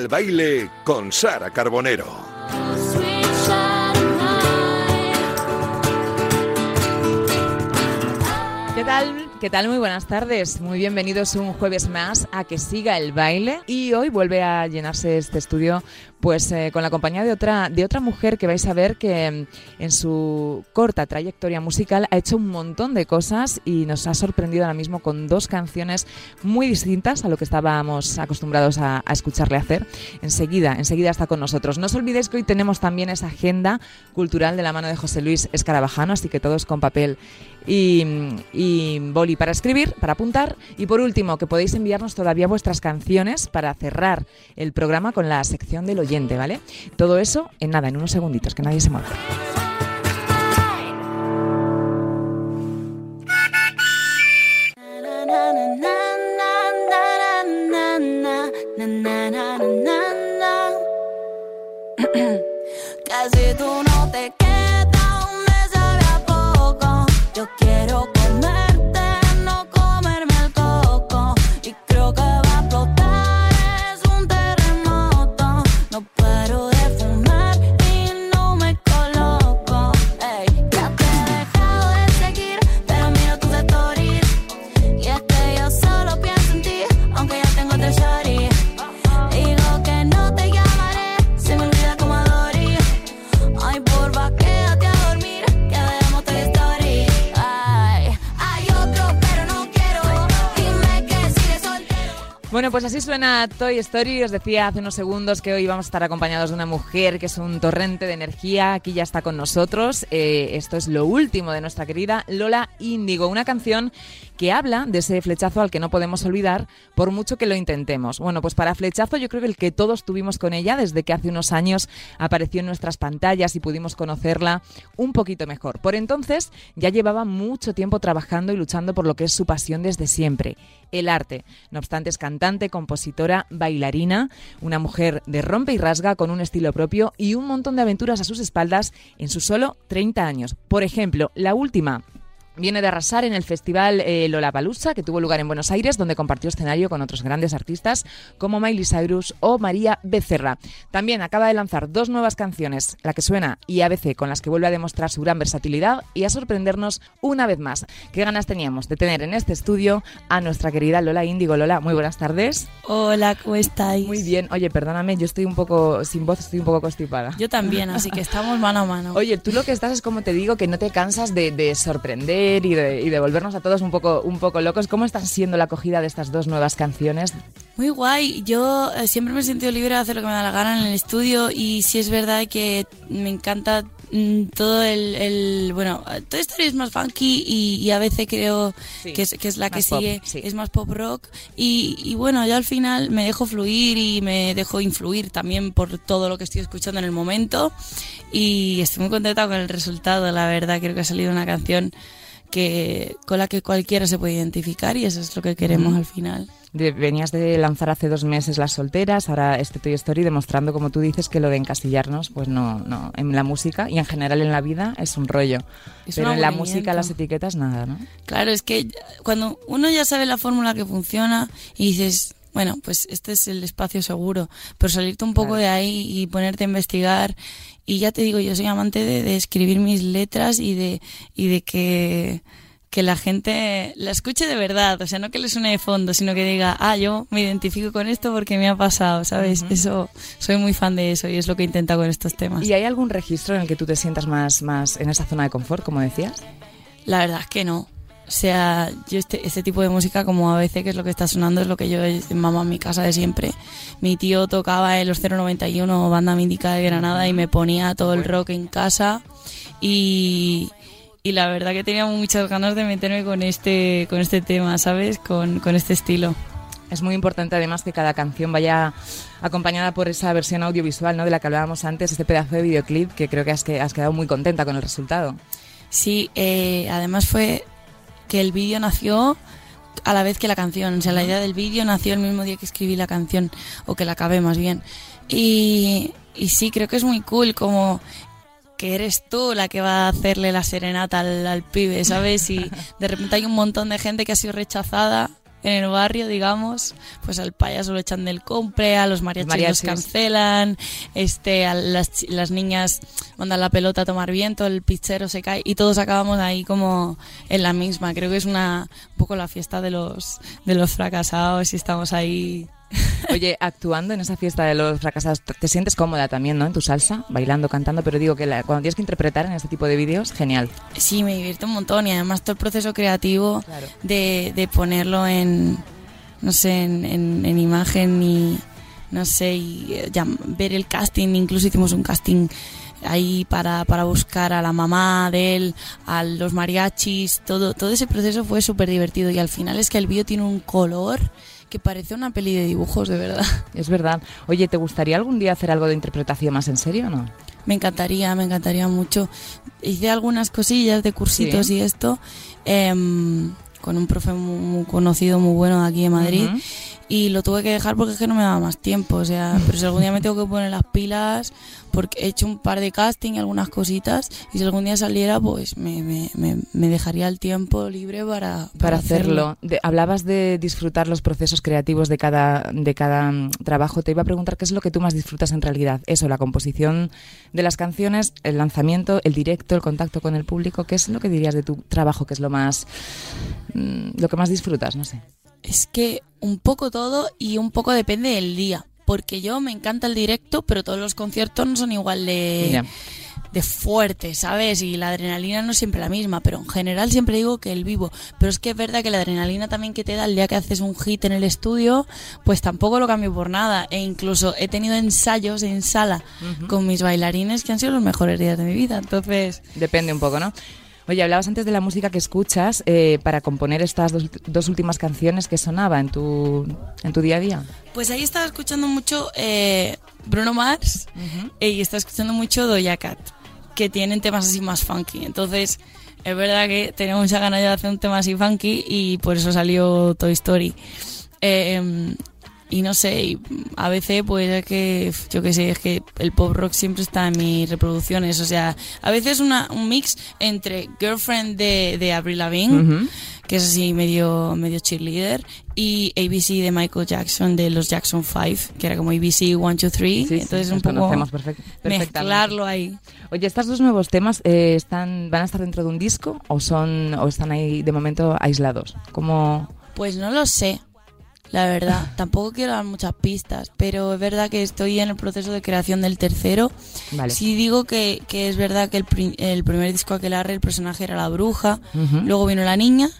el baile con Sara Carbonero. ¿Qué tal? ¿Qué tal? Muy buenas tardes. Muy bienvenidos un jueves más a que siga el baile. Y hoy vuelve a llenarse este estudio pues eh, con la compañía de otra, de otra mujer que vais a ver que mm, en su corta trayectoria musical ha hecho un montón de cosas y nos ha sorprendido ahora mismo con dos canciones muy distintas a lo que estábamos acostumbrados a, a escucharle hacer. Enseguida, enseguida está con nosotros. No os olvidéis que hoy tenemos también esa agenda cultural de la mano de José Luis Escarabajano, así que todos con papel y, y, boli para escribir, para apuntar. Y por último, que podéis enviarnos todavía vuestras canciones para cerrar el programa con la sección del oyente, ¿vale? Todo eso en nada, en unos segunditos, que nadie se mueva. Yo así suena Toy Story. Os decía hace unos segundos que hoy vamos a estar acompañados de una mujer que es un torrente de energía. Aquí ya está con nosotros. Eh, esto es lo último de nuestra querida Lola Índigo, una canción que habla de ese flechazo al que no podemos olvidar por mucho que lo intentemos. Bueno, pues para flechazo yo creo que el que todos tuvimos con ella desde que hace unos años apareció en nuestras pantallas y pudimos conocerla un poquito mejor. Por entonces ya llevaba mucho tiempo trabajando y luchando por lo que es su pasión desde siempre, el arte. No obstante, es cantante, compositora, bailarina, una mujer de rompe y rasga con un estilo propio y un montón de aventuras a sus espaldas en sus solo 30 años. Por ejemplo, la última Viene de arrasar en el festival eh, Lollapalooza, que tuvo lugar en Buenos Aires, donde compartió escenario con otros grandes artistas como Miley Cyrus o María Becerra. También acaba de lanzar dos nuevas canciones, la que suena y ABC, con las que vuelve a demostrar su gran versatilidad y a sorprendernos una vez más. Qué ganas teníamos de tener en este estudio a nuestra querida Lola Índigo. Lola, muy buenas tardes. Hola, ¿cómo estáis? Muy bien. Oye, perdóname, yo estoy un poco sin voz, estoy un poco constipada. Yo también, así que estamos mano a mano. Oye, tú lo que estás es como te digo, que no te cansas de, de sorprender y de, y de volvernos a todos un poco, un poco locos. ¿Cómo está siendo la acogida de estas dos nuevas canciones? Muy guay. Yo eh, siempre me he sentido libre de hacer lo que me da la gana en el estudio y sí es verdad que me encanta mm, todo el, el- bueno, toda historia es más funky y, y a veces creo Sí, que, es, que es la que pop, sigue, sí. es más pop rock y, y bueno, yo al final me dejo fluir y me dejo influir también por todo lo que estoy escuchando en el momento y estoy muy contenta con el resultado, la verdad, creo que ha salido una canción que con la que cualquiera se puede identificar y eso es lo que queremos al final. Venías de lanzar hace dos meses Las Solteras, ahora este Toy Story, demostrando, como tú dices, que lo de encasillarnos, pues no, no, en la música y en general en la vida es un rollo. Es Pero un en la música, las etiquetas, nada, ¿no? Claro, es que cuando uno ya sabe la fórmula que funciona y dices, bueno, pues este es el espacio seguro, pero salirte un poco Claro. de ahí y ponerte a investigar y ya te digo, yo soy amante de, de escribir mis letras y de y de que que la gente la escuche de verdad, o sea, no que le suene de fondo, sino que diga, ah, yo me identifico con esto porque me ha pasado, ¿sabes? Eso, soy muy fan de eso y es lo que intento con estos temas. ¿Y hay algún registro en el que tú te sientas más, más en esa zona de confort, como decías? La verdad es que no. Sea, yo este, este tipo de música como a veces que es lo que está sonando es lo que yo mamado en mi casa de siempre. Mi tío tocaba en los 091 banda mítica de Granada y me ponía todo el rock en casa y, y la verdad que tenía muchas ganas de meterme con este, con este tema, ¿sabes? Con, con este estilo. Es muy importante además que cada canción vaya acompañada por esa versión audiovisual ¿no? de la que hablábamos antes, este pedazo de videoclip que creo que has, que has quedado muy contenta con el resultado. Sí, eh, además fue que el vídeo nació a la vez que la canción. O sea, la idea del vídeo nació el mismo día que escribí la canción, o que la acabé más bien. Y, y sí, creo que es muy cool como que eres tú la que va a hacerle la serenata al, al pibe, ¿sabes? Y de repente hay un montón de gente que ha sido rechazada en el barrio, digamos, pues al payaso lo echan del compre, a los mariachis, mariachis. los cancelan, este, a las, las niñas mandan la pelota a tomar viento, el pichero se cae y todos acabamos ahí como en la misma. Creo que es una un poco la fiesta de los de los fracasados y estamos ahí. Oye, actuando en esa fiesta de los fracasados, te- te sientes cómoda también, ¿no? En tu salsa, bailando, cantando, pero digo que la- cuando tienes que interpretar en este tipo de vídeos, genial. Sí, me divierte un montón y además todo el proceso creativo Claro. de, de ponerlo en, no sé, en, en- en imagen y, no sé, y eh, ver el casting, incluso hicimos un casting ahí para, para buscar a la mamá de él, a los mariachis, todo, todo ese proceso fue súper divertido y al final es que el vídeo tiene un color que parece una peli de dibujos, de verdad. Es verdad. Oye, ¿te gustaría algún día hacer algo de interpretación más en serio o no? Me encantaría, me encantaría mucho. Hice algunas cosillas de cursitos Sí. y esto em, con un profe muy, muy conocido, muy bueno de aquí de Madrid. Ujú. Y lo tuve que dejar porque es que no me daba más tiempo. O sea, pero si algún día me tengo que poner las pilas, porque he hecho un par de casting y algunas cositas. Y si algún día saliera, pues me, me, me, me dejaría el tiempo libre para, Para hacerlo. De- hablabas de disfrutar los procesos creativos de cada, de cada mm, trabajo. Te iba a preguntar qué es lo que tú más disfrutas en realidad. Eso, la composición de las canciones, el lanzamiento, el directo, el contacto con el público. ¿Qué es lo que dirías de tu trabajo que es lo más, mm, lo que más disfrutas? No sé. Es que un poco todo y un poco depende del día. Porque yo me encanta el directo, pero todos los conciertos no son igual de, Ya. de fuertes, ¿sabes? Y la adrenalina no es siempre la misma, pero en general siempre digo que el vivo. Pero es que es verdad que la adrenalina también que te da el día que haces un hit en el estudio, pues tampoco lo cambio por nada. E incluso he tenido ensayos en sala con mis bailarines que han sido los mejores días de mi vida. Entonces, Depende un poco, ¿no? Oye, hablabas antes de la música que escuchas eh, para componer estas dos, dos últimas canciones que sonaba en tu, en tu día a día. pues ahí estaba escuchando mucho eh, Bruno Mars y estaba escuchando mucho Doja Cat, que tienen temas así más funky. Entonces, es verdad que tenía mucha ganas de hacer un tema así funky y por eso salió Toy Story. Eh, em, y no sé, y a veces pues es que, yo qué sé, es que el pop rock siempre está en mis reproducciones. O sea, a veces una, un mix entre Girlfriend de, de Avril Lavigne, que es así medio, medio cheerleader, y ABC de Michael Jackson de los Jackson 5, que era como ABC 1, 2, 3. Sí, sí, Entonces nos un poco conocemos perfec- perfectamente. mezclarlo ahí. Oye, ¿estos dos nuevos temas eh, están, van a estar dentro de un disco o son o están ahí de momento aislados? ¿Cómo...? Pues no lo sé, la verdad. Tampoco quiero dar muchas pistas, pero es verdad que estoy en el proceso de creación del tercero. Vale. Sí digo que, que es verdad que el, pri- el primer disco Aquelarre el personaje era la bruja, luego vino la niña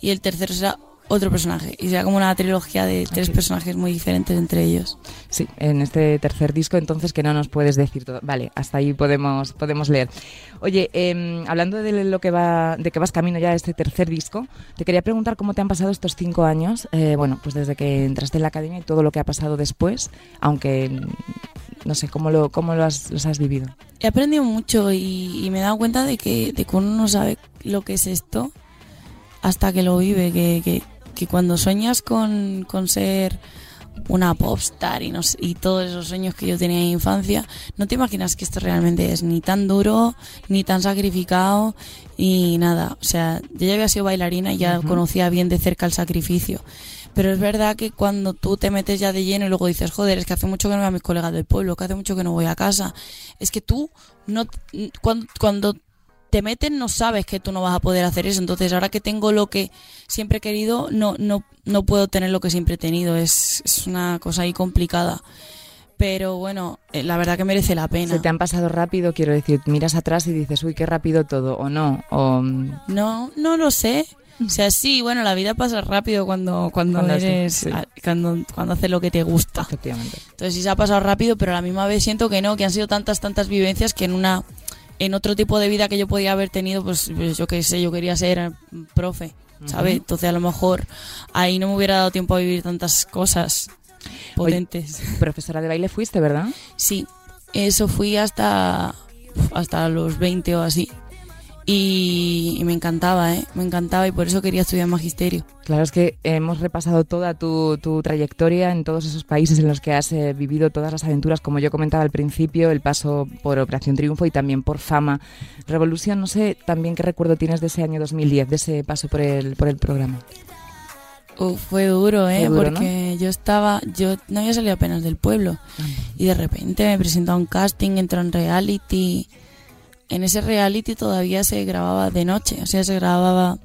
y el tercero será otro personaje. Y será como una trilogía de tres Ok. personajes muy diferentes entre ellos. Sí, en este tercer disco, entonces que no nos puedes decir todo. Vale, hasta ahí podemos podemos leer. Oye, em, hablando de lo que va, de que vas camino ya a este tercer disco, te quería preguntar cómo te han pasado estos cinco años. eh, bueno, pues desde que entraste en la academia y todo lo que ha pasado después, aunque no sé cómo lo cómo lo has, los has vivido. He aprendido mucho y, y me he dado cuenta de que, de que uno no sabe lo que es esto hasta que lo vive, que, que, que cuando sueñas con, con ser una popstar y, no y todos esos sueños que yo tenía en infancia, no te imaginas que esto realmente es ni tan duro, ni tan sacrificado, y nada. O sea, yo ya había sido bailarina y ya conocía bien de cerca el sacrificio. Pero es verdad que cuando tú te metes ya de lleno y luego dices, joder, es que hace mucho que no veo a mis colegas del pueblo, que hace mucho que no voy a casa, es que tú no cuando, cuando te meten no sabes que tú no vas a poder hacer eso. Entonces, ahora que tengo lo que siempre he querido, no, no, no puedo tener lo que siempre he tenido. Es, es una cosa ahí complicada. Pero bueno, eh, la verdad que merece la pena. Se te han pasado rápido, quiero decir, miras atrás y dices, uy, qué rápido todo, o no, o... mm, No, no lo sé. O sea, sí, bueno, la vida pasa rápido cuando, cuando, Cuando eres, sí. cuando, cuando haces lo que te gusta. Efectivamente. Entonces sí se ha pasado rápido, pero a la misma vez siento que no, que han sido tantas, tantas vivencias que en una, en otro tipo de vida que yo podía haber tenido, pues, pues yo qué sé, yo quería ser eh, profe, ¿sabes? Entonces a lo mejor ahí no me hubiera dado tiempo a vivir tantas cosas potentes. Profesora de baile fuiste, ¿verdad? Sí, eso fui hasta, hasta los 20 o así. Y, y me encantaba, ¿eh? Me encantaba y por eso quería estudiar magisterio. Claro, es que hemos repasado toda tu, tu trayectoria en todos esos países en los que has eh, vivido todas las aventuras, como yo comentaba al principio, el paso por Operación Triunfo y también por Fama. Revolución, no sé también qué recuerdo tienes de ese año 2010, de ese paso por el, por el programa. Fue duro, ¿eh? Fue duro, ¿no? Porque yo estaba, yo no había salido apenas del pueblo y de repente me presentó a un casting, entró en reality. En ese reality todavía se grababa de noche, o sea, se grababa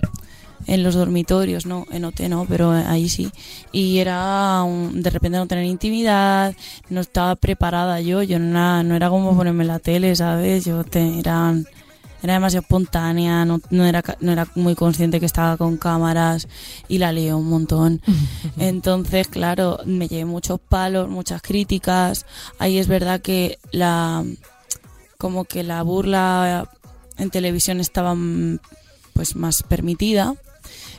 en los dormitorios, no, en OT no, pero ahí sí. Y era un- de repente no tener intimidad, no estaba preparada yo, yo no era, no era como ponerme la tele, ¿sabes? Yo te, era, era demasiado espontánea, no, no, era, no era muy consciente que estaba con cámaras y la lié un montón. Entonces, claro, me llevé muchos palos, muchas críticas. Ahí es verdad que la como que la burla en televisión estaba mm, pues más permitida.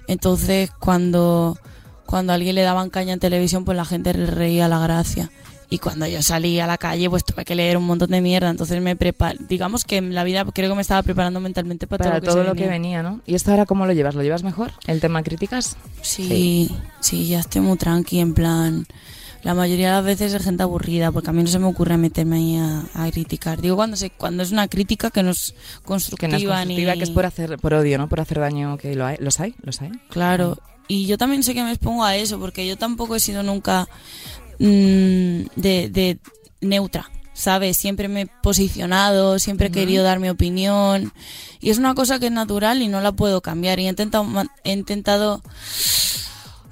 Entonces, cuando cuando a alguien le daban caña en televisión, pues la gente le reía la gracia. Y cuando yo salí a la calle, pues tuve que leer un montón de mierda. Entonces me prepar digamos que en la vida creo que me estaba preparando mentalmente para, Para todo, todo lo que venía, ¿no? ¿Y esto ahora cómo lo llevas? ¿Lo llevas mejor? ¿El tema críticas? Sí, sí, ya estoy muy tranqui, en plan. La mayoría de las veces es gente aburrida, porque a mí no se me ocurre meterme ahí a, a criticar. Digo cuando se, cuando es una crítica que no es Que constructiva, no es constructiva, ni... que es por hacer por odio, ¿no? Por hacer daño, que lo hay, los hay, los hay. Claro. Y yo también sé que me expongo a eso, porque yo tampoco he sido nunca mm, de, de neutra, ¿sabes? Siempre me he posicionado, siempre he querido dar mi opinión. Y es una cosa que es natural y no la puedo cambiar. Y he intentado, he intentado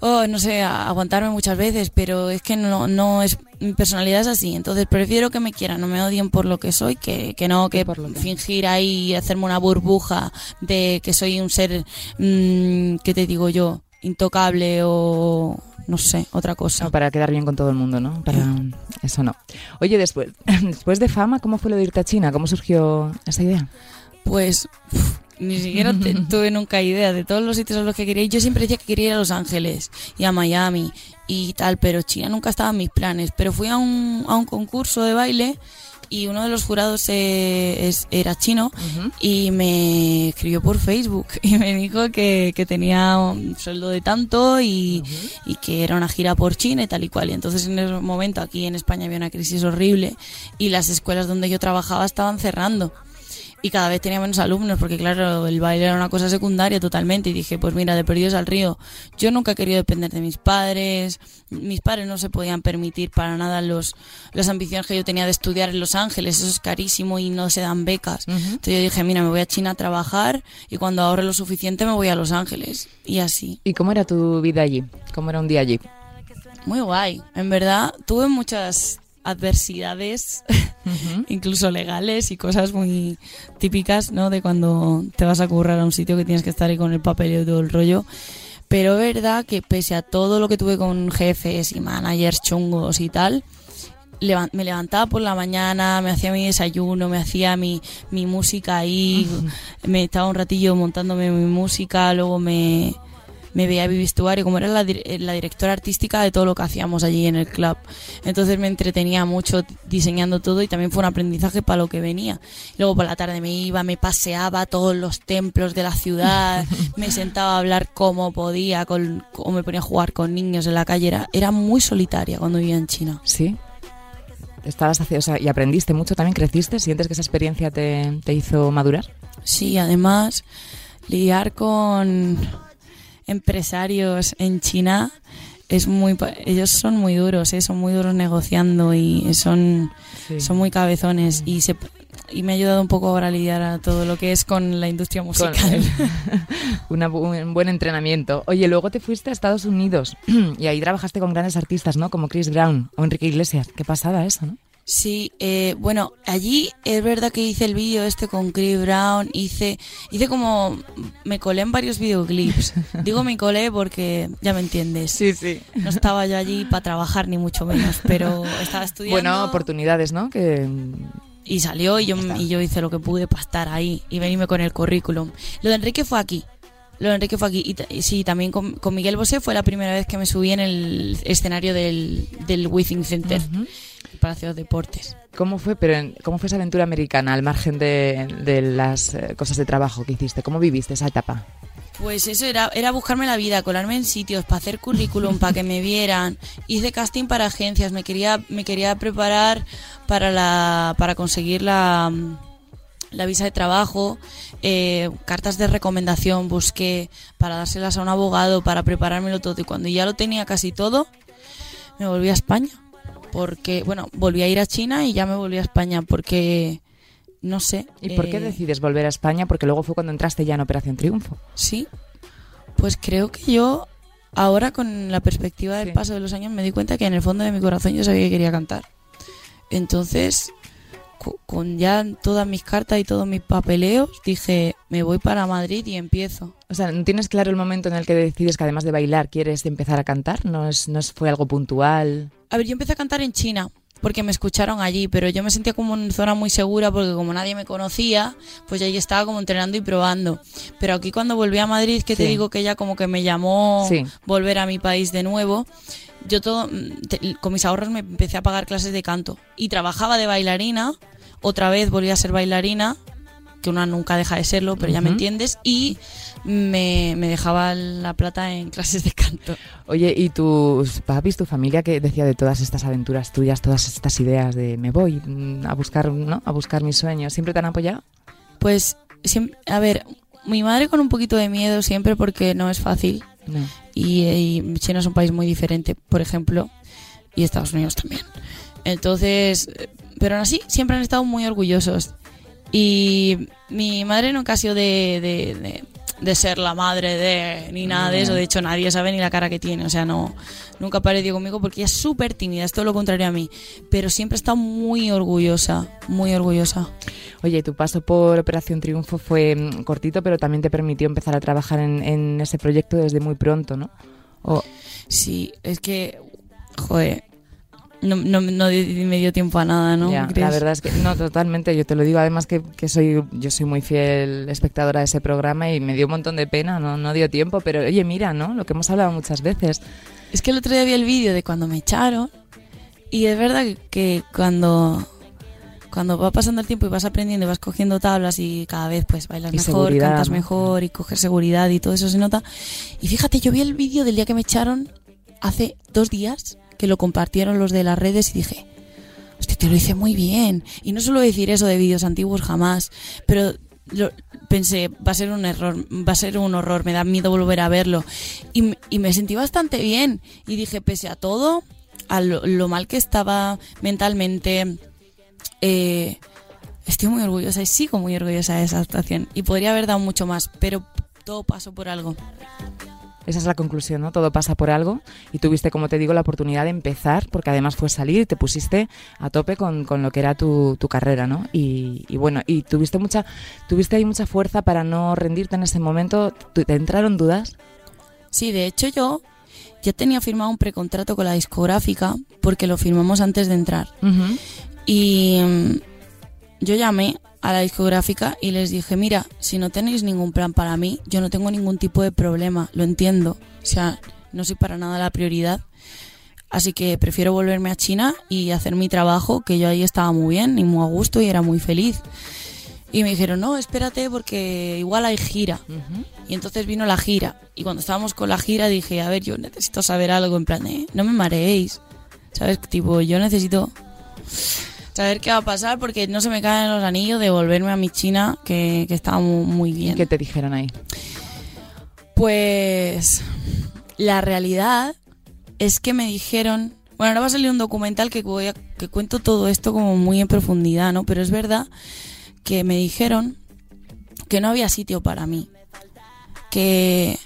oh, no sé, aguantarme muchas veces, pero es que no, no es, mi personalidad es así, entonces prefiero que me quieran, no me odien por lo que soy, que, que no, que por lo que- fingir ahí hacerme una burbuja de que soy un ser, mm, ¿qué te digo yo? Intocable o no sé, otra cosa. No, para quedar bien con todo el mundo, ¿no? Para eso no. Oye, después, después de fama, ¿cómo fue lo de irte a China? ¿Cómo surgió esa idea? Pues ni siquiera te- tuve nunca idea de todos los sitios a los que quería ir. Yo siempre decía que quería ir a Los Ángeles y a Miami y tal, pero China nunca estaba en mis planes. Pero fui a un, a un concurso de baile y uno de los jurados eh, es- era chino y me escribió por Facebook y me dijo que, que tenía un sueldo de tanto y, y que era una gira por China y tal y cual. Y entonces en ese momento aquí en España había una crisis horrible y las escuelas donde yo trabajaba estaban cerrando y cada vez tenía menos alumnos porque claro el baile era una cosa secundaria totalmente. Y dije pues mira de perdidos al río. Yo nunca he querido depender de mis padres. Mis padres no se podían permitir para nada los las ambiciones que yo tenía de estudiar en Los Ángeles. Eso es carísimo y no se dan becas. Entonces yo dije mira me voy a China a trabajar y cuando ahorre lo suficiente me voy a Los Ángeles. Y así. ¿Y cómo era tu vida allí? ¿Cómo era un día allí? muy guay. En verdad tuve muchas adversidades incluso legales y cosas muy típicas, ¿no? De cuando te vas a currar a un sitio que tienes que estar ahí con el papel y todo el rollo. Pero es verdad que pese a todo lo que tuve con jefes y managers chungos y tal, me levantaba por la mañana, me hacía mi desayuno, me hacía mi, mi música ahí, me estaba un ratillo montándome mi música, luego me, me veía mi vestuario, como era la, eh, la directora artística de todo lo que hacíamos allí en el club. Entonces me entretenía mucho diseñando todo y también fue un aprendizaje para lo que venía. Luego por la tarde me iba, me paseaba a todos los templos de la ciudad, me sentaba a hablar como podía, con, o me ponía a jugar con niños en la calle. Era, era muy solitaria cuando vivía en China. Sí. Estabas haci- o sea, y aprendiste mucho, también creciste, ¿sientes que esa experiencia te, te hizo madurar? Sí, además, lidiar con empresarios en China es muy ellos son muy duros ¿eh? son muy duros negociando y son Sí. son muy cabezones y se y me ha ayudado un poco ahora a lidiar a todo lo que es con la industria musical el- una bu- un buen entrenamiento. Oye, luego te fuiste a Estados Unidos y ahí trabajaste con grandes artistas, ¿no? Como Chris Brown o Enrique Iglesias. Qué pasada eso, ¿no? Sí, eh, bueno, allí es verdad que hice el vídeo este con Chris Brown, hice, hice como, me colé en varios videoclips. Digo me colé porque ya me entiendes. sí. No estaba yo allí para trabajar ni mucho menos, pero estaba estudiando. Bueno, oportunidades, ¿no? Que y salió y yo, y yo hice lo que pude para estar ahí y venirme con el currículum. Lo de Enrique fue aquí. Lo de Enrique fue aquí. Y, sí, también con, con Miguel Bosé fue la primera vez que me subí en el escenario del, del Withing Center, Palacio de Deportes. ¿Cómo fue, pero en- cómo fue esa aventura americana al margen de, de las eh, cosas de trabajo que hiciste? ¿Cómo viviste esa etapa? Pues eso era, era buscarme la vida, colarme en sitios, para hacer currículum, para que me vieran. Hice casting para agencias, me quería, me quería preparar para la, para conseguir la, la visa de trabajo, eh, cartas de recomendación, busqué para dárselas a un abogado, para preparármelo todo. Y cuando ya lo tenía casi todo, me volví a España. Porque, bueno, volví a ir a China y ya me volví a España porque, no sé. ¿Y por qué eh, decides volver a España? Porque luego fue cuando entraste ya en Operación Triunfo. Sí, pues creo que yo ahora con la perspectiva del Sí. paso de los años me di cuenta que en el fondo de mi corazón yo sabía que quería cantar. Entonces, con ya todas mis cartas y todos mis papeleos, dije, me voy para Madrid y empiezo. O sea, ¿no tienes claro el momento en el que decides que además de bailar quieres empezar a cantar? ¿No, es, no es- fue algo puntual? A ver, yo empecé a cantar en China porque me escucharon allí, pero yo me sentía como en zona muy segura porque como nadie me conocía, pues ahí estaba como entrenando y probando. Pero aquí cuando volví a Madrid, que te digo que ya como que me llamó Sí. volver a mi país de nuevo, yo todo mm, te- con mis ahorros me empecé a pagar clases de canto y trabajaba de bailarina, otra vez volví a ser bailarina, que una nunca deja de serlo, pero ya me entiendes, y me, me dejaba la plata en clases de canto. Oye, ¿y tus papis, tu familia, qué decía de todas estas aventuras tuyas, todas estas ideas de me voy mm, a buscar, ¿no? A buscar mis sueños? ¿Siempre te han apoyado? Pues, siem- a ver, mi madre con un poquito de miedo siempre porque no es fácil No. y, y China es un país muy diferente, por ejemplo, y Estados Unidos también. Entonces, eh, pero aún así, siempre han estado muy orgullosos. Y mi madre nunca ha sido de, de, de- de ser la madre de, ni nada de eso. De hecho, nadie sabe ni la cara que tiene. O sea, no, nunca ha parecido conmigo porque ella es súper tímida, es todo lo contrario a mí. Pero siempre está muy orgullosa, muy orgullosa. Oye, tu paso por Operación Triunfo fue mm, cortito, pero también te permitió empezar a trabajar en, en ese proyecto desde muy pronto, ¿no? O- Sí, es que, joder, no, no, no me dio tiempo a nada, ¿no? Ya, la verdad es que no, totalmente. Yo te lo digo, además que, que soy yo soy muy fiel espectadora de ese programa y me dio un montón de pena, no, no dio tiempo, pero oye, mira, ¿no? Lo que hemos hablado muchas veces. Es que el otro día vi el vídeo de cuando me echaron y es verdad que, cuando cuando va pasando el tiempo y vas aprendiendo y vas cogiendo tablas y cada vez pues bailas Y mejor, cantas mejor y coges seguridad y todo eso se nota. Y fíjate, yo vi el vídeo del día que me echaron hace dos días que lo compartieron los de las redes y dije, hostia, te lo hice muy bien. Y no suelo decir eso de vídeos antiguos jamás, pero lo- pensé, va a ser un error, va a ser un horror, me da miedo volver a verlo. Y, y me sentí bastante bien. Y dije, pese a todo, a lo, lo mal que estaba mentalmente, eh, estoy muy orgullosa y sigo muy orgullosa de esa actuación. Y podría haber dado mucho más, pero todo pasó por algo. Esa es la conclusión, ¿no? Todo pasa por algo y tuviste, como te digo, la oportunidad de empezar, porque además fue salir y te pusiste a tope con, con lo que era tu, tu carrera, ¿no? Y, y bueno, y tuviste mucha, tuviste ahí mucha fuerza para no rendirte en ese momento. ¿Tú- ¿Te entraron dudas? Sí, de hecho yo ya tenía firmado un precontrato con la discográfica porque lo firmamos antes de entrar. Y mm, yo llamé a la discográfica y les dije, mira, si no tenéis ningún plan para mí, yo no tengo ningún tipo de problema, lo entiendo. O sea, no soy para nada la prioridad. Así que prefiero volverme a China y hacer mi trabajo, que yo ahí estaba muy bien y muy a gusto y era muy feliz. Y me dijeron, no, espérate porque igual hay gira. Y entonces vino la gira. Y cuando estábamos con la gira dije, a ver, yo necesito saber algo en plan, no me mareéis. ¿Sabes? Tipo, yo necesito saber qué va a pasar porque no se me caen los anillos de volverme a mi China, que, que estaba mu- muy, ¿Y bien. qué te dijeron ahí? Pues la realidad es que me dijeron, bueno, ahora va a salir un documental que voy a, que cuento todo esto como muy en profundidad, ¿no? Pero es verdad que me dijeron que no había sitio para mí, que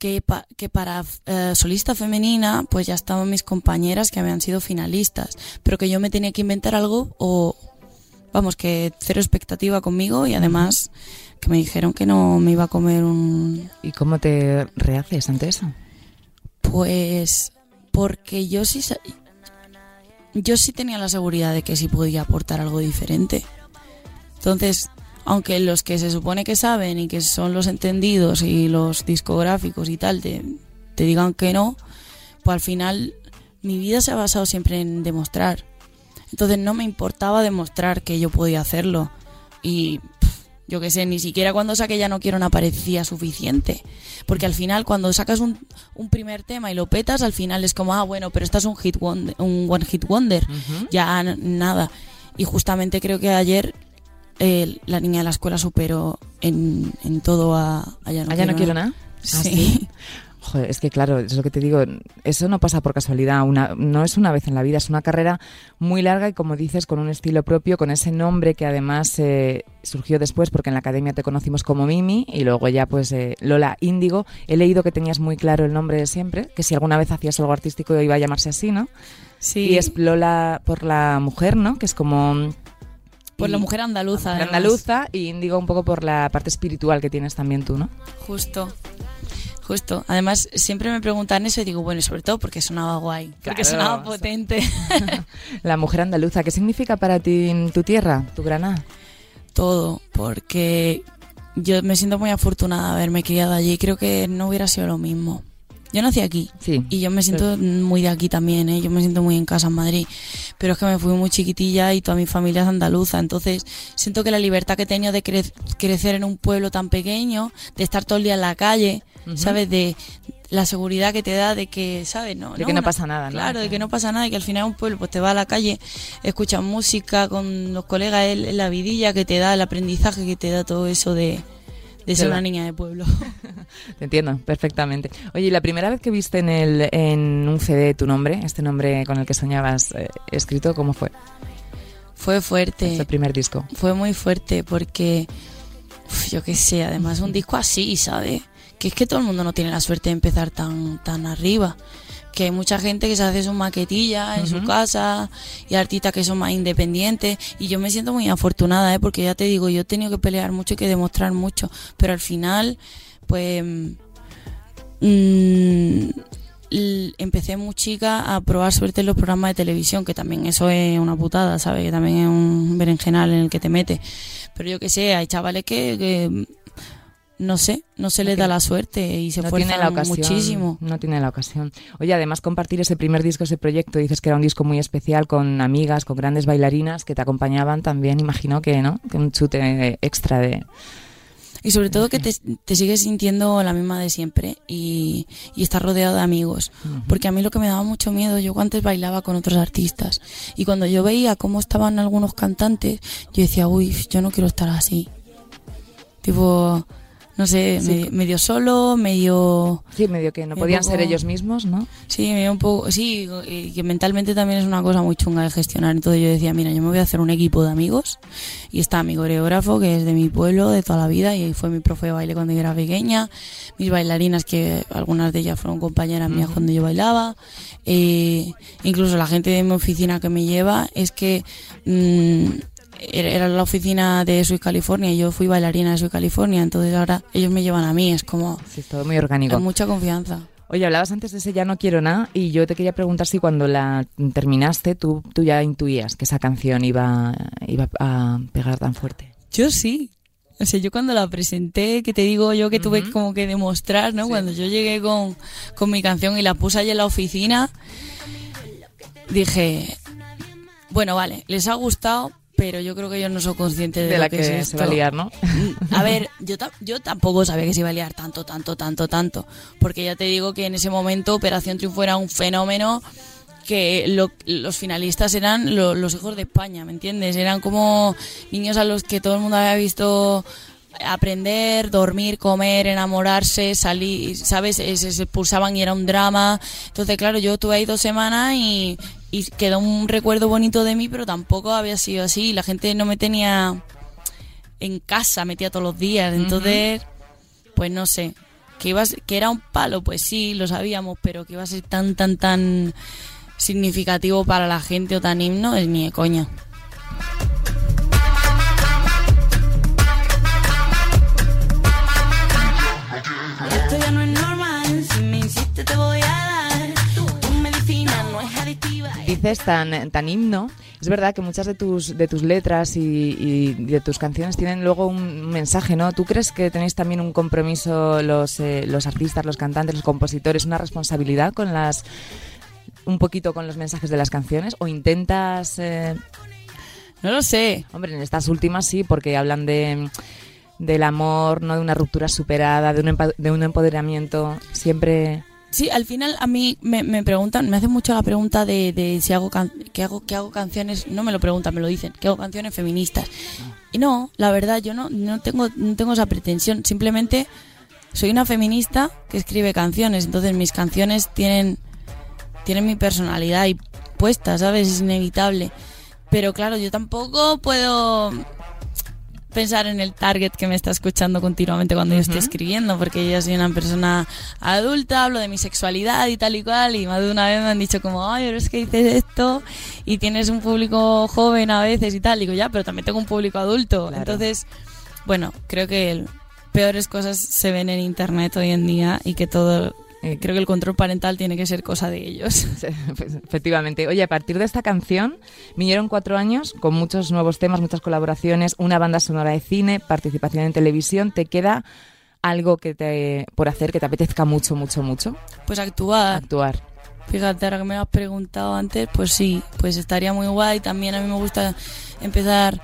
que, pa- que para eh, solista femenina pues ya estaban mis compañeras que habían sido finalistas, pero que yo me tenía que inventar algo o vamos que cero expectativa conmigo y además que me dijeron que no me iba a comer un ¿Y cómo te rehaces ante eso? pues porque yo sí yo sí tenía la seguridad de que sí podía aportar algo diferente. Entonces, aunque los que se supone que saben y que son los entendidos y los discográficos y tal te, te digan que no, pues al final mi vida se ha basado siempre en demostrar. Entonces no me importaba demostrar que yo podía hacerlo. Y pff, yo qué sé, ni siquiera cuando saqué Ya no quiero no parecía suficiente. Porque al final cuando sacas un, un primer tema y lo petas, al final es como, ah, bueno, pero estás un hit wonder, un one hit wonder. Ya nada. Y justamente creo que ayer eh, la niña de la escuela superó en, en todo a, a Ya no, ¿Ah, ya no quiero nada? ¿Ah, Sí. Joder, es que claro, es lo que te digo, eso no pasa por casualidad, una, no es una vez en la vida, es una carrera muy larga y como dices, con un estilo propio, con ese nombre que además eh, surgió después, porque en la academia te conocimos como Mimi y luego ya pues eh, Lola Índigo. He leído que tenías muy claro el nombre de siempre, que si alguna vez hacías algo artístico iba a llamarse así, ¿no? Sí. Y es Lola por la mujer, ¿no? Que es como... Por la mujer andaluza. mujer andaluza y Índigo un poco por la parte espiritual que tienes también tú, ¿no? Justo. Justo. Además, siempre me preguntan eso y digo, bueno, sobre todo porque sonaba guay. Porque Claro. sonaba potente. La mujer andaluza, ¿qué significa para ti en tu tierra, tu Granada? Todo. Porque yo me siento muy afortunada de haberme criado allí. Creo que no hubiera sido lo mismo. Yo nací aquí. Sí. Y yo me siento muy de aquí también, ¿eh? Yo me siento muy en casa en Madrid. Pero es que me fui muy chiquitilla y toda mi familia es andaluza. Entonces, siento que la libertad que he tenido de cre- crecer en un pueblo tan pequeño, de estar todo el día en la calle. ¿sabes? De la seguridad que te da de que, ¿sabes? No, De que no pasa nada, ¿no? Claro, de que no pasa nada y que al final un pueblo, pues te vas a la calle, escuchas música con los colegas, es la vidilla que te da, el aprendizaje que te da todo eso de, de ser una niña de pueblo. Te entiendo perfectamente. Oye, ¿y la primera vez que viste en, el, en un CD tu nombre, este nombre con el que soñabas eh, escrito, cómo fue? Fue fuerte. Este primer disco. fue muy fuerte porque, uf, yo qué sé, además un disco así, ¿sabes? Que es que todo el mundo no tiene la suerte de empezar tan, tan arriba. Que hay mucha gente que se hace su maquetilla en su casa y artistas que son más independientes. Y yo me siento muy afortunada, ¿eh? Porque ya te digo, yo he tenido que pelear mucho y que demostrar mucho. Pero al final, pues. mm, empecé muy chica a probar suerte en los programas de televisión, que también eso es una putada, ¿sabes? Que también es un berenjenal en el que te metes. Pero yo que sé, hay chavales que, que, no sé, no se les da la suerte y se no tiene la ocasión. muchísimo. No tiene la ocasión. Oye, además compartir ese primer disco, ese proyecto, dices que era un disco muy especial con amigas, con grandes bailarinas que te acompañaban también, imagino que, ¿no? Que un chute extra de... Y sobre todo que te, te sigues sintiendo la misma de siempre y, y estás rodeado de amigos. Porque a mí lo que me daba mucho miedo, yo antes bailaba con otros artistas y cuando yo veía cómo estaban algunos cantantes, yo decía, uy, yo no quiero estar así. Tipo, no sé, Sí. medio, medio solo, medio... Sí, medio que no podían ser ellos mismos, ¿no? Sí, medio un poco... Sí, y que mentalmente también es una cosa muy chunga de gestionar. Entonces yo decía, mira, yo me voy a hacer un equipo de amigos y está mi coreógrafo, que es de mi pueblo, de toda la vida, y fue mi profe de baile cuando yo era pequeña, mis bailarinas, que algunas de ellas fueron compañeras mías cuando yo bailaba, eh, incluso la gente de mi oficina que me lleva, es que mm, era la oficina de Sweet California y yo fui bailarina de Sweet California, entonces ahora ellos me llevan a mí, es como... Sí, es todo muy orgánico. Con mucha confianza. Oye, hablabas antes de ese Ya no quiero nada y yo te quería preguntar si cuando la terminaste tú, tú ya intuías que esa canción iba, iba a pegar tan fuerte. Yo sí. O sea, yo cuando la presenté, que te digo yo que tuve Ujú. como que demostrar, ¿no? Cuando yo llegué con, con mi canción y la puse allí en la oficina, dije, bueno, vale, les ha gustado, pero yo creo que ellos no son conscientes de, De lo la que, que, es se esto. va a liar, ¿no? A ver, yo, yo tampoco sabía que se iba a liar tanto, tanto, tanto, tanto. Porque ya te digo que en ese momento Operación Triunfo era un fenómeno que lo- los finalistas eran lo- los hijos de España, ¿me entiendes? Eran como niños a los que todo el mundo había visto aprender, dormir, comer, enamorarse, salir, ¿sabes? Se, se expulsaban y era un drama. Entonces, claro, yo estuve ahí dos semanas y, y quedó un recuerdo bonito de mí, pero tampoco había sido así. La gente no me tenía en casa, metía todos los días. Entonces, pues no sé. Que, iba a ser- que era un palo, pues sí, lo sabíamos, pero que iba a ser tan, tan, tan significativo para la gente o tan himno, es ni de coña. Esto ya no es normal, si me insiste te voy tan, tan himno. Es verdad que muchas de tus, de tus letras y, y de tus canciones tienen luego un mensaje, ¿no? ¿Tú crees que tenéis también un compromiso los, eh, los artistas, los cantantes, los compositores, una responsabilidad con las un poquito con los mensajes de las canciones o intentas eh, No lo sé. Hombre, en estas últimas sí, porque hablan de del amor, no de una ruptura superada, de un, de un empoderamiento. Siempre Sí, al final a mí me, me preguntan, me hacen mucho la pregunta de, de si hago, que hago que hago canciones, no me lo preguntan, me lo dicen, que hago canciones feministas. Y no, la verdad, yo no, no tengo no tengo esa pretensión, simplemente soy una feminista que escribe canciones, entonces mis canciones tienen tienen mi personalidad y puesta, ¿sabes? Es inevitable. Pero claro, yo tampoco puedo pensar en el target que me está escuchando continuamente cuando yo esté escribiendo, porque yo soy una persona adulta, hablo de mi sexualidad y tal y cual, y más de una vez me han dicho como, ay, pero es que dices esto y tienes un público joven a veces y tal. Digo, ya, pero también tengo un público adulto. Claro. Entonces, bueno, creo que el- peores cosas se ven en internet hoy en día y que todo... eh, creo que el control parental tiene que ser cosa de ellos. Sí, pues, Efectivamente. Oye, a partir de esta canción vinieron cuatro años con muchos nuevos temas, muchas colaboraciones, una banda sonora de cine, participación en televisión. ¿Te queda algo que te por hacer que te apetezca mucho, mucho, mucho? Pues actuar. Actuar. Fíjate, ahora que me lo has preguntado antes, pues sí, pues estaría muy guay. También a mí me gusta empezar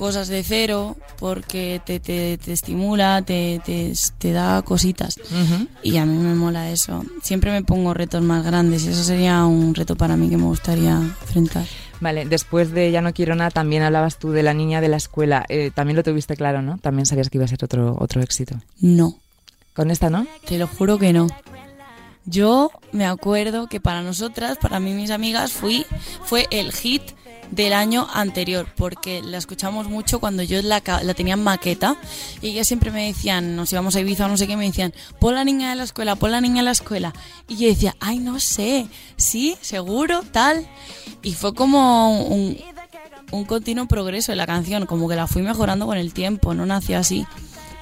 cosas de cero porque te, te, te estimula, te, te, te da cositas. Ujú. Y a mí me mola eso. Siempre me pongo retos más grandes y eso sería un reto para mí que me gustaría enfrentar. Vale, después de Ya no quiero nada, también hablabas tú de la niña de la escuela. Eh, también lo tuviste claro, ¿no? También sabías que iba a ser otro, otro éxito. No, Con esta, ¿no? te lo juro que no. Yo me acuerdo que para nosotras, para mí y mis amigas, fui, fue el hit del año anterior, porque la escuchamos mucho cuando yo la, la tenía en maqueta y ellas siempre me decían, nos íbamos a Ibiza o no sé qué, me decían, pon la niña de la escuela, pon la niña de la escuela. Y yo decía, ay, no sé, sí, seguro, tal. Y fue como un, un continuo progreso de la canción, como que la fui mejorando con el tiempo, no nació así.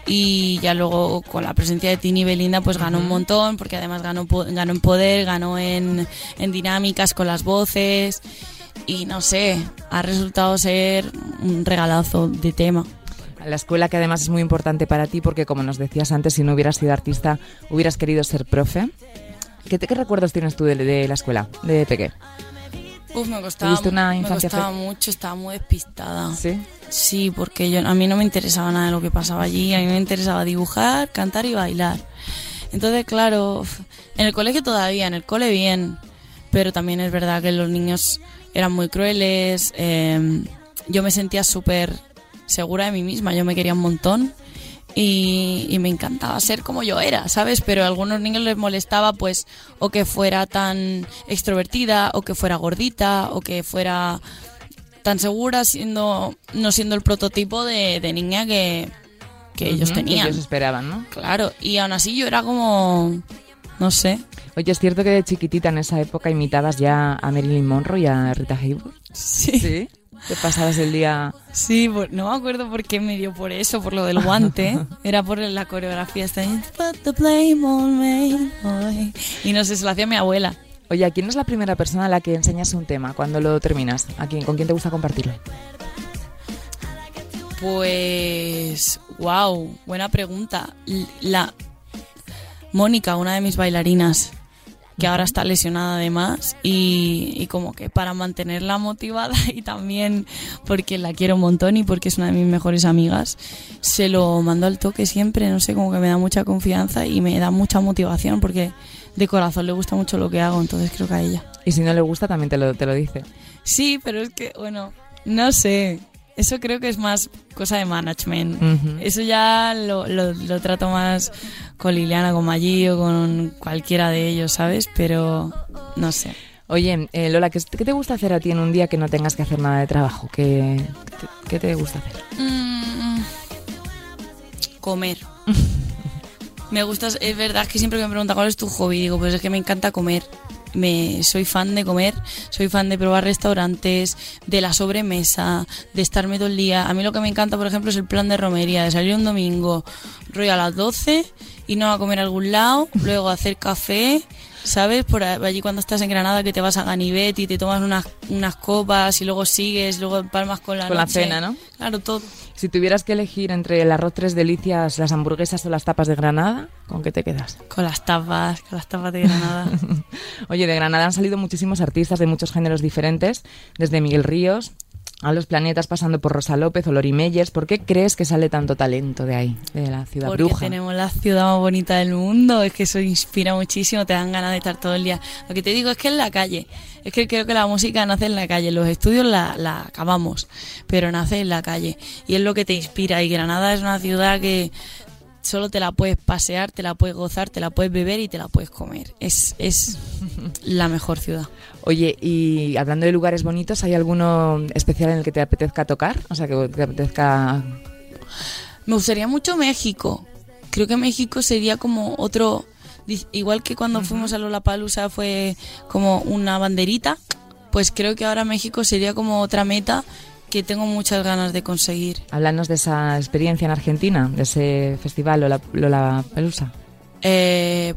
Y ya luego con la presencia de Tini y Belinda pues ganó un montón, porque además ganó, ganó en poder, ganó en, en dinámicas con las voces. Y no sé, ha resultado ser un regalazo de tema. La escuela que además es muy importante para ti porque, como nos decías antes, si no hubieras sido artista, hubieras querido ser profe. ¿Qué, te- qué recuerdos tienes tú de, de la escuela, de peque? Uf, me costaba, ¿Tuviste una me costaba mucho, estaba muy despistada. Sí. Sí, porque yo, a mí no me interesaba nada de lo que pasaba allí, a mí me interesaba dibujar, cantar y bailar. Entonces, claro, en el colegio todavía, en el cole bien, pero también es verdad que los niños eran muy crueles, eh, yo me sentía súper segura de mí misma, yo me quería un montón y, y me encantaba ser como yo era, ¿sabes? Pero a algunos niños les molestaba pues o que fuera tan extrovertida o que fuera gordita o que fuera tan segura siendo no siendo el prototipo de, de niña que, que ellos tenían. Ellos esperaban, ¿no? Claro, y aún así yo era como, no sé. Oye, ¿es cierto que de chiquitita en esa época imitabas ya a Marilyn Monroe y a Rita Hayworth? Sí, Sí. Te pasabas el día... sí, por- no me acuerdo por qué me dio por eso, por lo del guante. Era por la coreografía esta. Put the blame on me, boy. Y no sé, se lo hacía mi abuela. Oye, ¿a quién es la primera persona a la que enseñas un tema cuando lo terminas? ¿A quién, ¿Con quién te gusta compartirlo? Pues, wow, buena pregunta. La Mónica, una de mis bailarinas, que ahora está lesionada además, y, y como que para mantenerla motivada y también porque la quiero un montón y porque es una de mis mejores amigas, se lo mando al toque siempre, no sé, como que me da mucha confianza y me da mucha motivación porque de corazón le gusta mucho lo que hago, entonces creo que a ella. Y si no le gusta, también te lo, te lo dice. Sí, pero es que, bueno, no sé. Eso creo que es más cosa de management. Eso ya lo, lo, lo trato más con Liliana, con Maggi o con cualquiera de ellos, ¿sabes? Pero no sé. Oye, eh, Lola, ¿qué, qué te gusta hacer a ti en un día que no tengas que hacer nada de trabajo? ¿Qué, qué te- qué te gusta hacer? Mm, comer. me gusta, es verdad que siempre que me preguntan cuál es tu hobby, digo, pues es que me encanta comer. Me, soy fan de comer, soy fan de probar restaurantes, de la sobremesa, de estarme todo el día. A mí lo que me encanta, por ejemplo, es el plan de romería, de salir un domingo, rollo a las 12, irnos a comer a algún lado, luego hacer café, ¿sabes? Por allí cuando estás en Granada que te vas a Ganivet y te tomas unas, unas copas y luego sigues, luego palmas con la Con la cena, ¿no? Claro, todo. Si tuvieras que elegir entre el arroz tres delicias, las hamburguesas o las tapas de Granada, ¿con qué te quedas? Con las tapas, con las tapas de Granada. Oye, de Granada han salido muchísimos artistas de muchos géneros diferentes, desde Miguel Ríos a los planetas pasando por Rosa López o Lori Meyers. ¿Por qué crees que sale tanto talento de ahí, de la ciudad Porque bruja? tenemos la ciudad más bonita del mundo, es que eso inspira muchísimo, te dan ganas de estar todo el día. Lo que te digo es que en la calle, es que creo que la música nace en la calle, los estudios la, la acabamos, pero nace en la calle y es lo que te inspira. Y Granada es una ciudad que solo te la puedes pasear, te la puedes gozar, te la puedes beber y te la puedes comer. Es, es la mejor ciudad. Oye, y hablando de lugares bonitos, ¿hay alguno especial en el que te apetezca tocar? O sea, que te apetezca... Me gustaría mucho México. Creo que México sería como otro. Igual que cuando fuimos a Lollapalooza fue como una banderita, pues creo que ahora México sería como otra meta que tengo muchas ganas de conseguir. Háblanos de esa experiencia en Argentina, de ese festival Lola, Lola Pelusa. Eh,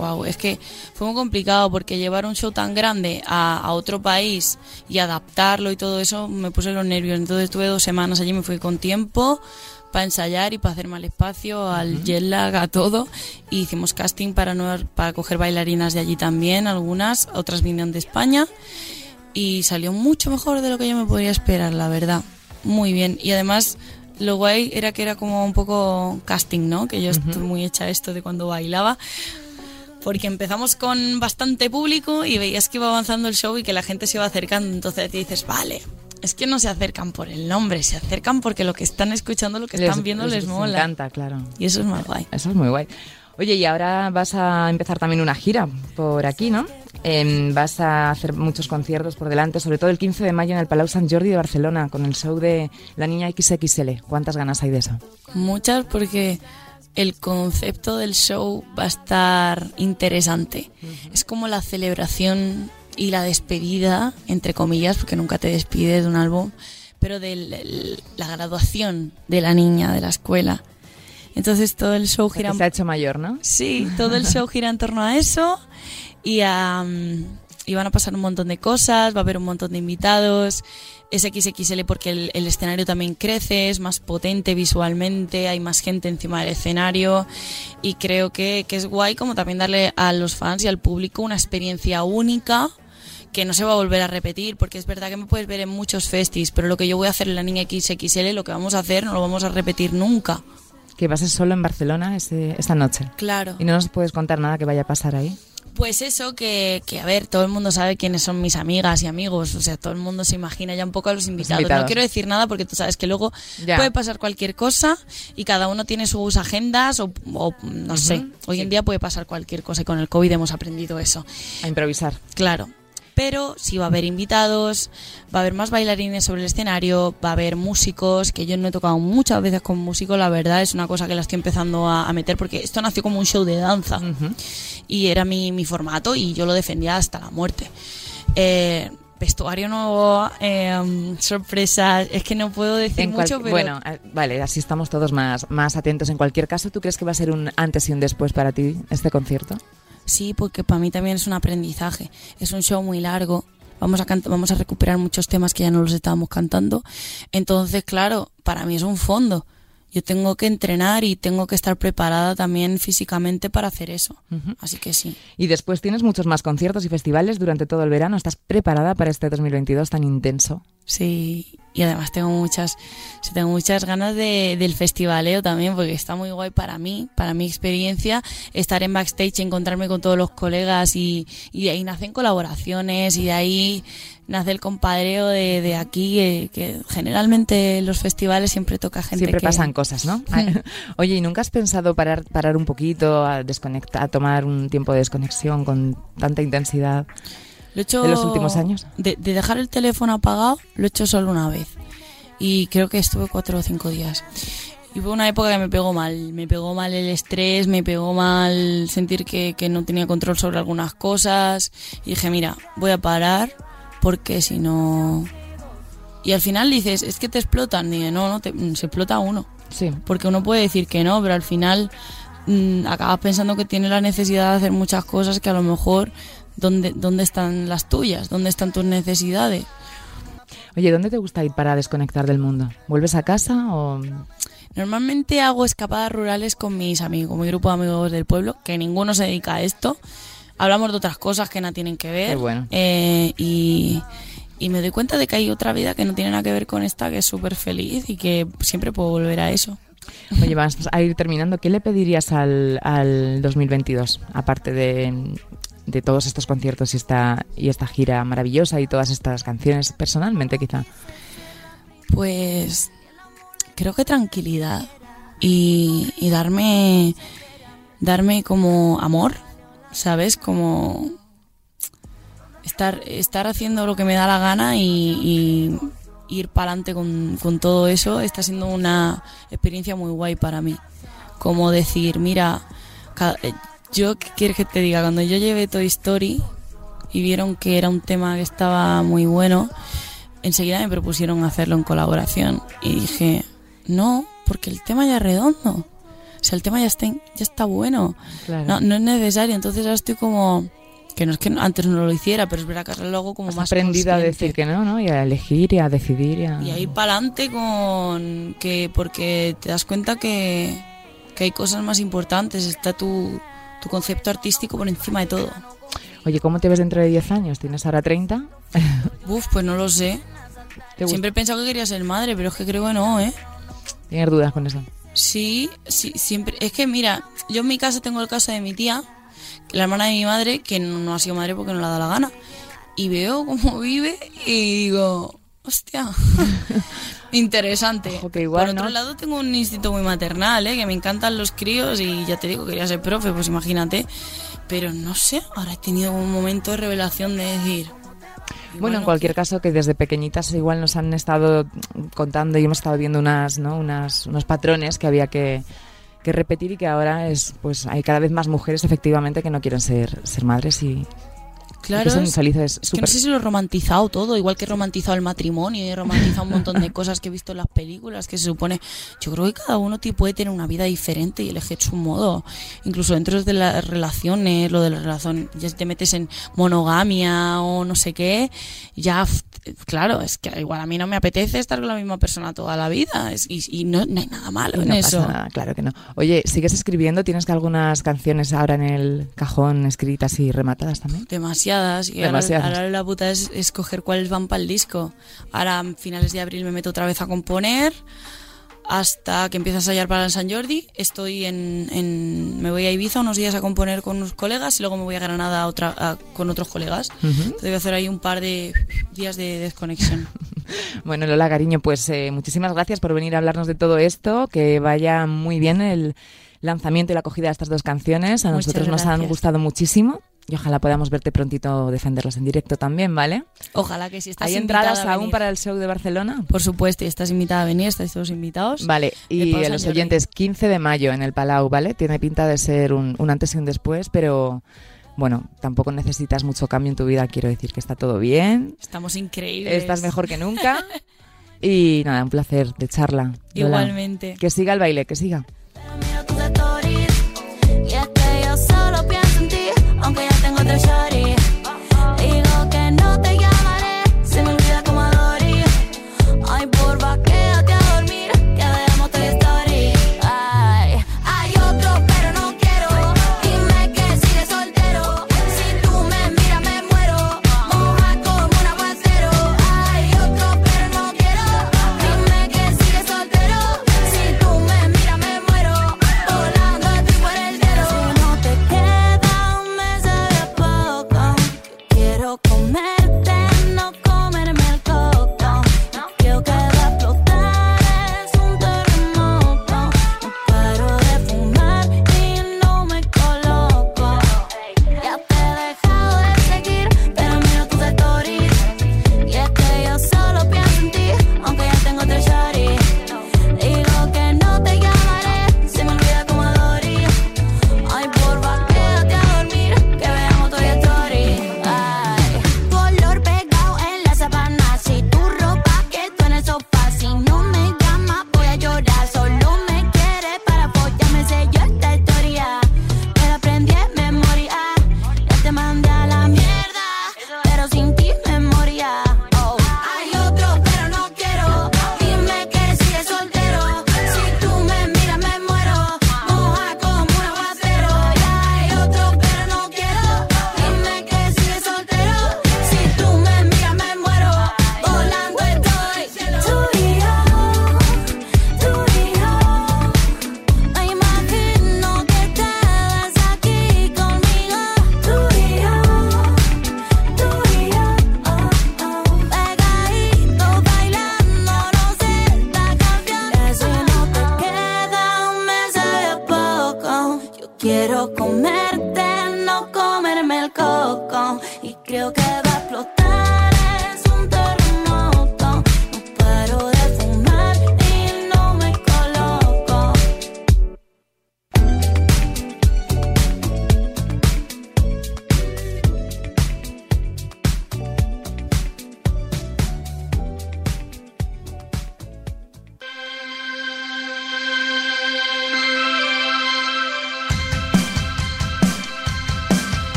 wow, es que fue muy complicado porque llevar un show tan grande a, a otro país y adaptarlo y todo eso me puse los nervios. Entonces estuve dos semanas allí, me fui con tiempo para ensayar y para hacer mal espacio, al jet lag, a todo. Y hicimos casting para, nuevas, para coger bailarinas de allí también, algunas, otras vinieron de España. Y salió mucho mejor de lo que yo me podría esperar, la verdad. Muy bien. Y además, lo guay era que era como un poco casting, ¿no? Que yo estoy muy hecha esto de cuando bailaba. Porque empezamos con bastante público y veías que iba avanzando el show y que la gente se iba acercando. Entonces te dices, vale, es que no se acercan por el nombre, se acercan porque lo que están escuchando, lo que están viendo les, mola. encanta, claro. Y eso es más guay. Eso es muy guay. Oye, y ahora vas a empezar también una gira por aquí, ¿no? Em, vas a hacer muchos conciertos por delante, sobre todo el 15 de mayo en el Palau Sant Jordi de Barcelona, con el show de La Niña XXL. ¿Cuántas ganas hay de eso? Muchas porque el concepto del show va a estar interesante. Es como la celebración y la despedida, entre comillas, porque nunca te despides de un álbum, pero de la graduación de la niña de la escuela. Entonces todo el show gira... Que se ha hecho mayor, ¿no? Sí, todo el show gira en torno a eso y, a, y van a pasar un montón de cosas, va a haber un montón de invitados. Es XXL porque el, el escenario también crece, es más potente visualmente, hay más gente encima del escenario y creo que, que es guay como también darle a los fans y al público una experiencia única que no se va a volver a repetir, porque es verdad que me puedes ver en muchos festis, pero lo que yo voy a hacer en la niña XXL, lo que vamos a hacer, no lo vamos a repetir nunca. Que vas a ser solo en Barcelona ese- esta noche. Claro. Y no nos puedes contar nada que vaya a pasar ahí. Pues eso, que, que a ver, todo el mundo sabe quiénes son mis amigas y amigos, o sea, todo el mundo se imagina ya un poco a los invitados. invitados. No quiero decir nada porque tú sabes que luego Ya. puede pasar cualquier cosa y cada uno tiene sus agendas o, o no sé, hoy en día puede pasar cualquier cosa y con el COVID hemos aprendido eso. A improvisar. Claro. Pero sí va a haber invitados, va a haber más bailarines sobre el escenario, va a haber músicos, que yo no he tocado muchas veces con músicos, la verdad es una cosa que la estoy empezando a, a meter porque esto nació como un show de danza y era mi, mi formato y yo lo defendía hasta la muerte. Eh, vestuario nuevo, eh, sorpresas, es que no puedo decir En mucho, pero Bueno, eh, vale, así estamos todos más, más atentos. En cualquier caso, ¿tú crees que va a ser un antes y un después para ti este concierto? Sí, porque para mí también es un aprendizaje. Es un show muy largo. Vamos a, vamos a recuperar muchos temas que ya no los estábamos cantando. Entonces, claro, para mí es un fondo. Yo tengo que entrenar y tengo que estar preparada también físicamente para hacer eso. Así que sí. Y después tienes muchos más conciertos y festivales durante todo el verano. ¿Estás preparada para este 2022 tan intenso? Sí, y además tengo muchas, tengo muchas ganas de, del festivaleo también, porque está muy guay para mí, para mi experiencia, estar en backstage, encontrarme con todos los colegas y, y de ahí nacen colaboraciones y de ahí nace el compadreo de, de aquí, eh, que generalmente en los festivales siempre toca gente Siempre que- pasan cosas, ¿no? Oye, ¿y nunca has pensado parar, parar un poquito, a desconectar, a tomar un tiempo de desconexión con tanta intensidad? Lo he hecho de los últimos años? De, de dejar el teléfono apagado, lo he hecho solo una vez. Y creo que estuve cuatro o cinco días. Y fue una época que me pegó mal. Me pegó mal el estrés, me pegó mal sentir que, que no tenía control sobre algunas cosas. Y dije, mira, voy a parar porque si no... Y al final dices, es que te explotan. Dije, no, no, te- se explota uno. Sí. Porque uno puede decir que no, pero al final mm, acabas pensando que tiene la necesidad de hacer muchas cosas que a lo mejor, ¿dónde, dónde están las tuyas? ¿Dónde están tus necesidades? Oye, ¿dónde te gusta ir para desconectar del mundo? ¿Vuelves a casa o...? Normalmente hago escapadas rurales con mis amigos, mi grupo de amigos del pueblo, que ninguno se dedica a esto. Hablamos de otras cosas que no tienen que ver. Qué bueno. Eh, y, y me doy cuenta de que hay otra vida que no tiene nada que ver con esta, que es súper feliz y que siempre puedo volver a eso. Oye, vamos a ir terminando. ¿Qué le pedirías al, al 2022? Aparte de, de todos estos conciertos y esta, y esta gira maravillosa y todas estas canciones, personalmente quizá. Pues creo que tranquilidad y, darme darme como amor, ¿sabes? Como estar, estar haciendo lo que me da la gana y, y ir para adelante con, con todo eso está siendo una experiencia muy guay para mí. Como decir, mira, eh, yo, ¿qué quieres que te diga? Cuando yo llevé Toy Story y vieron que era un tema que estaba muy bueno, enseguida me propusieron hacerlo en colaboración. Y dije, no, porque el tema ya es redondo. O sea, el tema ya está, ya está bueno. Claro. No, no es necesario. Entonces ahora estoy como... Que no es que antes no lo hiciera, pero es verdad que ahora lo hago como Has más aprendido a decir que no, ¿no? Y a elegir y a decidir y a... Y ahí para adelante con que porque te das cuenta que, que hay cosas más importantes, está tu, tu concepto artístico por encima de todo. Oye, ¿cómo te ves dentro de 10 años? ¿Tienes ahora 30? Uf, pues no lo sé. Siempre he pensado que quería ser madre, pero es que creo que no, ¿eh? ¿Tienes dudas con eso? Sí, sí, siempre. Es que mira, yo en mi casa tengo el caso de mi tía, la hermana de mi madre, que no, no ha sido madre porque no le ha dado la gana. Y veo cómo vive y digo, hostia, interesante. Ojo, que igual, Por otro ¿no? lado, tengo un instinto muy maternal, ¿eh? que me encantan los críos y ya te digo, quería ser profe, pues imagínate. Pero no sé, ahora he tenido un momento de revelación de decir. Bueno, en no cualquier caso, que desde pequeñitas igual nos han estado contando y hemos estado viendo unas, ¿no? unas, unos patrones que había que, que repetir y que ahora es, pues hay cada vez más mujeres efectivamente que no quieren ser, ser madres y Claro, es-. Es que no sé si lo he romantizado todo, igual que he romantizado el matrimonio y he romantizado un montón de cosas que he visto en las películas, que se supone, yo creo que cada uno puede tener una vida diferente y elegir su modo, incluso dentro de las relaciones, lo de la relación, ya si te metes en monogamia o no sé qué, ya, claro, es que igual a mí no me apetece estar con la misma persona toda la vida es- y, y no, no hay nada malo y en no eso. pasa nada, claro que no. Oye, ¿sigues escribiendo? ¿Tienes que algunas canciones ahora en el cajón escritas y rematadas también? Demasiadas. Y ahora- Demasiadas. Ahora, la puta es escoger cuáles van para el disco. Ahora a finales de abril me meto otra vez a componer. Hasta que empiezo a ensayar para el San Jordi. Estoy en, en- Me voy a Ibiza unos días a componer con unos colegas y luego me voy a Granada a otra, a- con otros colegas. Entonces voy a hacer ahí un par de días de desconexión. Bueno, Lola, cariño, pues eh, muchísimas gracias por venir a hablarnos de todo esto. Que vaya muy bien el lanzamiento y la acogida de estas dos canciones. A Muchas nosotros nos han gustado muchísimo y ojalá podamos verte prontito defenderlas en directo también, ¿vale? Ojalá que si estás ¿Hay entradas a aún venir. para el show de Barcelona? Por supuesto, y estás invitada a venir, estáis todos invitados. Vale, y a los Jordi. oyentes, 15 de mayo en el Palau, ¿vale? Tiene pinta de ser un, un antes y un después, pero bueno, tampoco necesitas mucho cambio en tu vida, quiero decir que está todo bien, Estamos increíbles. estás mejor que nunca y nada, un placer de charla. Igualmente. Que siga el baile, que siga.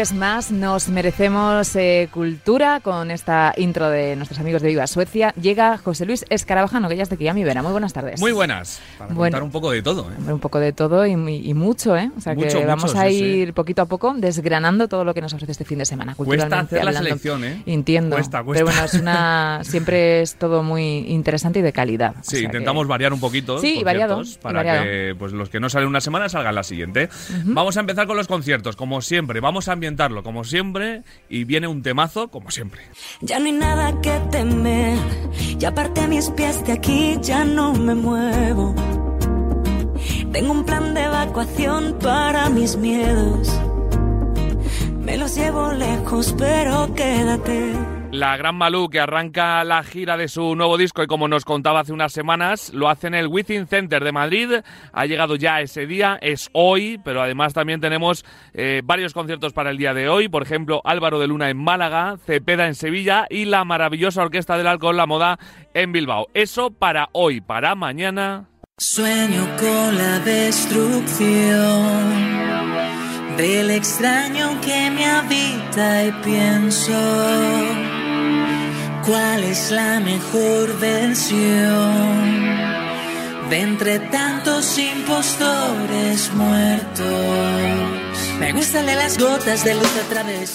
Jueves más nos merecemos eh, cultura con esta intro de nuestros amigos de Viva Suecia. Llega José Luis Escarabajano, que ya es de Kiami Vera. Muy buenas tardes. Muy buenas. Para Bueno. contar un poco de todo. ¿eh? Un poco de todo y, y mucho, ¿eh? O sea que Mucho, mucho, vamos a sí, ir poquito a poco desgranando todo lo que nos ofrece este fin de semana. Cuesta culturalmente hacer la hablando. selección, ¿eh? Entiendo. Cuesta, cuesta. Pero bueno, es una, siempre es todo muy interesante y de calidad. O Sí, sea intentamos que- variar un poquito. Sí, variado, Para variado. que pues, los que no salen una semana salgan la siguiente. Vamos a empezar con los conciertos, como siempre. Vamos a ambientarlo, como siempre. Y viene un temazo, como siempre. Ya no hay nada que temer. Ya aparté mis pies de aquí, ya no me muevo. Tengo un plan de evacuación para mis miedos. Me los llevo lejos, pero quédate. La Gran Malú, que arranca la gira de su nuevo disco y como nos contaba hace unas semanas, lo hace en el Within Center de Madrid. Ha llegado ya ese día, es hoy, pero además también tenemos eh, varios conciertos para el día de hoy. Por ejemplo, Álvaro de Luna en Málaga, Cepeda en Sevilla y la maravillosa Orquesta del Alcohol La Moda en Bilbao. Eso para hoy, para mañana. Sueño con la destrucción del extraño que me habita y pienso cuál es la mejor versión de entre tantos impostores muertos.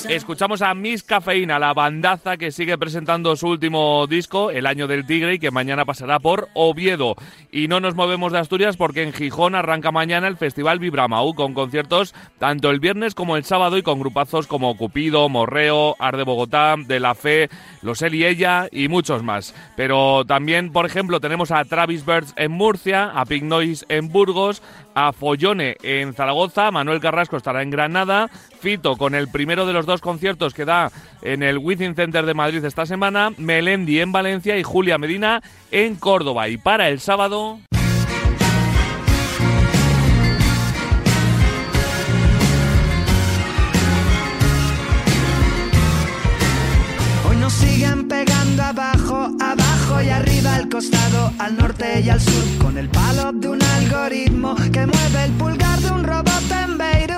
Escuchamos a Miss Cafeína, la bandaza que sigue presentando su último disco, El Año del Tigre, y que mañana pasará por Oviedo. Y no nos movemos de Asturias porque en Gijón arranca mañana el Festival Vibramau, con conciertos tanto el viernes como el sábado y con grupazos como Cupido, Morreo, Ar de Bogotá, De La Fe, Los Él y Ella y muchos más. Pero también, por ejemplo, tenemos a Travis Birds en Murcia, a Pink Noise en Burgos, a Follone en Zaragoza, Manuel Carrasco estará en Granada, Fito con el primero de los dos conciertos que da en el Within Center de Madrid esta semana, Melendi en Valencia y Julia Medina en Córdoba. Y para el sábado... costado, al norte y al sur, con el palo de un algoritmo que mueve el pulgar de un robot en Beirut.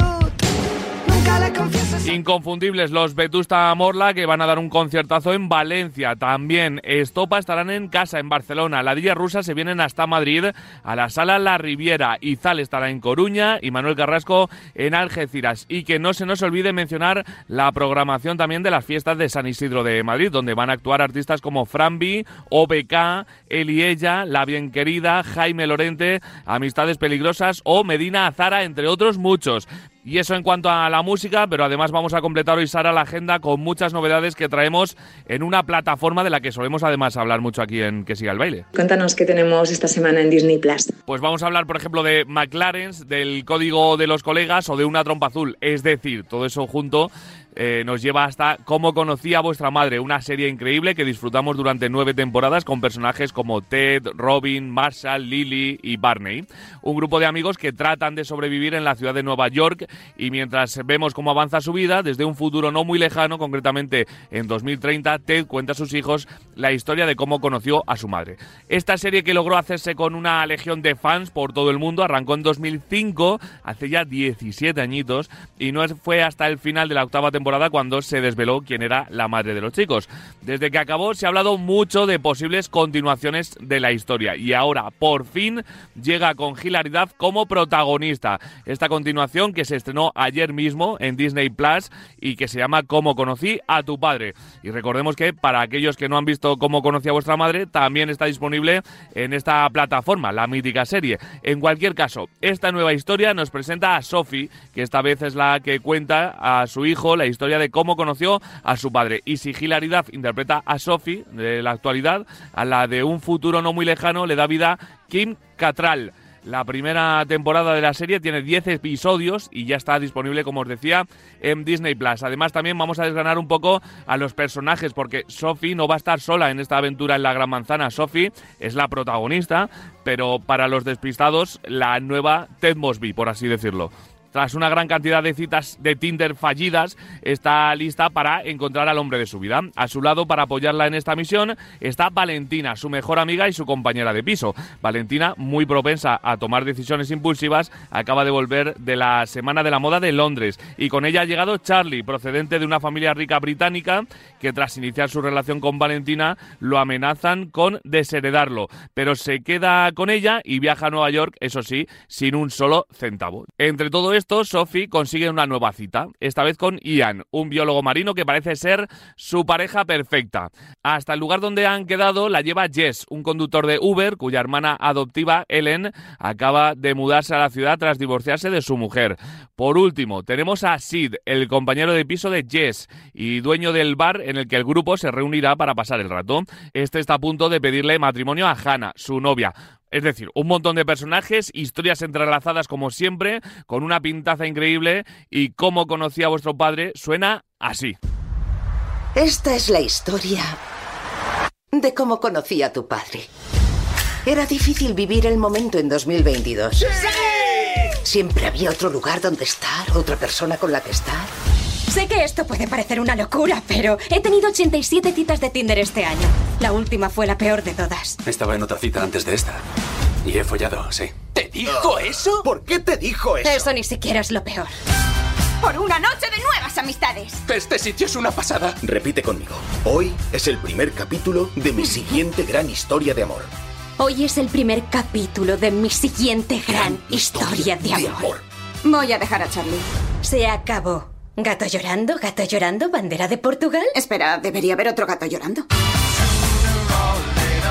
Inconfundibles los Vetusta Morla que van a dar un conciertazo en Valencia. También Estopa estarán en casa en Barcelona. La Dilla Rusa se vienen hasta Madrid a la sala La Riviera. Izal estará en Coruña y Manuel Carrasco en Algeciras. Y que no se nos olvide mencionar la programación también de las fiestas de San Isidro de Madrid, donde van a actuar artistas como Frambi, OBK, Eliella, La Bien Querida, Jaime Lorente, Amistades Peligrosas o Medina Azara, entre otros muchos. Y eso en cuanto a la música, pero además vamos a completar hoy, Sara, la agenda con muchas novedades que traemos en una plataforma de la que solemos además hablar mucho aquí en Que Siga el Baile. Cuéntanos qué tenemos esta semana en Disney Plus. Pues vamos a hablar, por ejemplo, de McLaren's, del código de los colegas o de una trompa azul. Es decir, todo eso junto eh, nos lleva hasta Cómo conocí a vuestra madre, una serie increíble que disfrutamos durante nueve temporadas con personajes como Ted, Robin, Marshall, Lily y Barney. Un grupo de amigos que tratan de sobrevivir en la ciudad de Nueva York y mientras vemos cómo avanza su vida, desde un futuro no muy lejano, concretamente en 2030, Ted cuenta a sus hijos la historia de cómo conoció a su madre. Esta serie que logró hacerse con una legión de fans por todo el mundo arrancó en 2005, hace ya 17 añitos, y no fue hasta el final de la octava temporada cuando se desveló quién era la madre de los chicos. Desde que acabó se ha hablado mucho de posibles continuaciones de la historia y ahora por fin llega con hilaridad como protagonista. Esta continuación que se estrenó ayer mismo en Disney Plus y que se llama Cómo conocí a tu padre. Y recordemos que para aquellos que no han visto Cómo conocí a vuestra madre, también está disponible en esta plataforma, la mítica serie. En cualquier caso, esta nueva historia nos presenta a Sophie, que esta vez es la que cuenta a su hijo la historia de cómo conoció a su padre. Y si Hilaridad interpreta a Sophie de la actualidad, a la de un futuro no muy lejano le da vida Kim Cattrall. La primera temporada de la serie tiene 10 episodios y ya está disponible, como os decía, en Disney Plus. Además, también vamos a desgranar un poco a los personajes, porque Sophie no va a estar sola en esta aventura en la Gran Manzana. Sophie es la protagonista, pero para los despistados, la nueva Ted Mosby, por así decirlo. Tras una gran cantidad de citas de Tinder fallidas, está lista para encontrar al hombre de su vida. A su lado, para apoyarla en esta misión, está Valentina, su mejor amiga y su compañera de piso. Valentina, muy propensa a tomar decisiones impulsivas, acaba de volver de la Semana de la Moda de Londres y con ella ha llegado Charlie, procedente de una familia rica británica que tras iniciar su relación con Valentina lo amenazan con desheredarlo, pero se queda con ella y viaja a Nueva York, eso sí, sin un solo centavo. Entre todo esto, Sophie consigue una nueva cita, esta vez con Ian, un biólogo marino que parece ser su pareja perfecta. Hasta el lugar donde han quedado la lleva Jess, un conductor de Uber cuya hermana adoptiva, Ellen, acaba de mudarse a la ciudad tras divorciarse de su mujer. Por último, tenemos a Sid, el compañero de piso de Jess y dueño del bar en el que el grupo se reunirá para pasar el rato. Este está a punto de pedirle matrimonio a Hannah, su novia. Es decir, un montón de personajes, historias entrelazadas como siempre, con una pintaza increíble y cómo conocía a vuestro padre suena así. Esta es la historia de cómo conocí a tu padre. Era difícil vivir el momento en 2022. Siempre había otro lugar donde estar, otra persona con la que estar. Sé que esto puede parecer una locura, pero he tenido 87 citas de Tinder este año. La última fue la peor de todas. Estaba en otra cita antes de esta. Y he follado, sí. ¿Te dijo eso? ¿Por qué te dijo eso? Eso ni siquiera es lo peor. Por una noche de nuevas amistades. Este sitio es una pasada. Repite conmigo. Hoy es el primer capítulo de mi siguiente gran historia de amor. Hoy es el primer capítulo de mi siguiente gran historia de amor. Voy a dejar a Charlie. Se acabó. ¿Gato llorando? ¿Gato llorando? ¿Bandera de Portugal? Espera, debería haber otro gato llorando.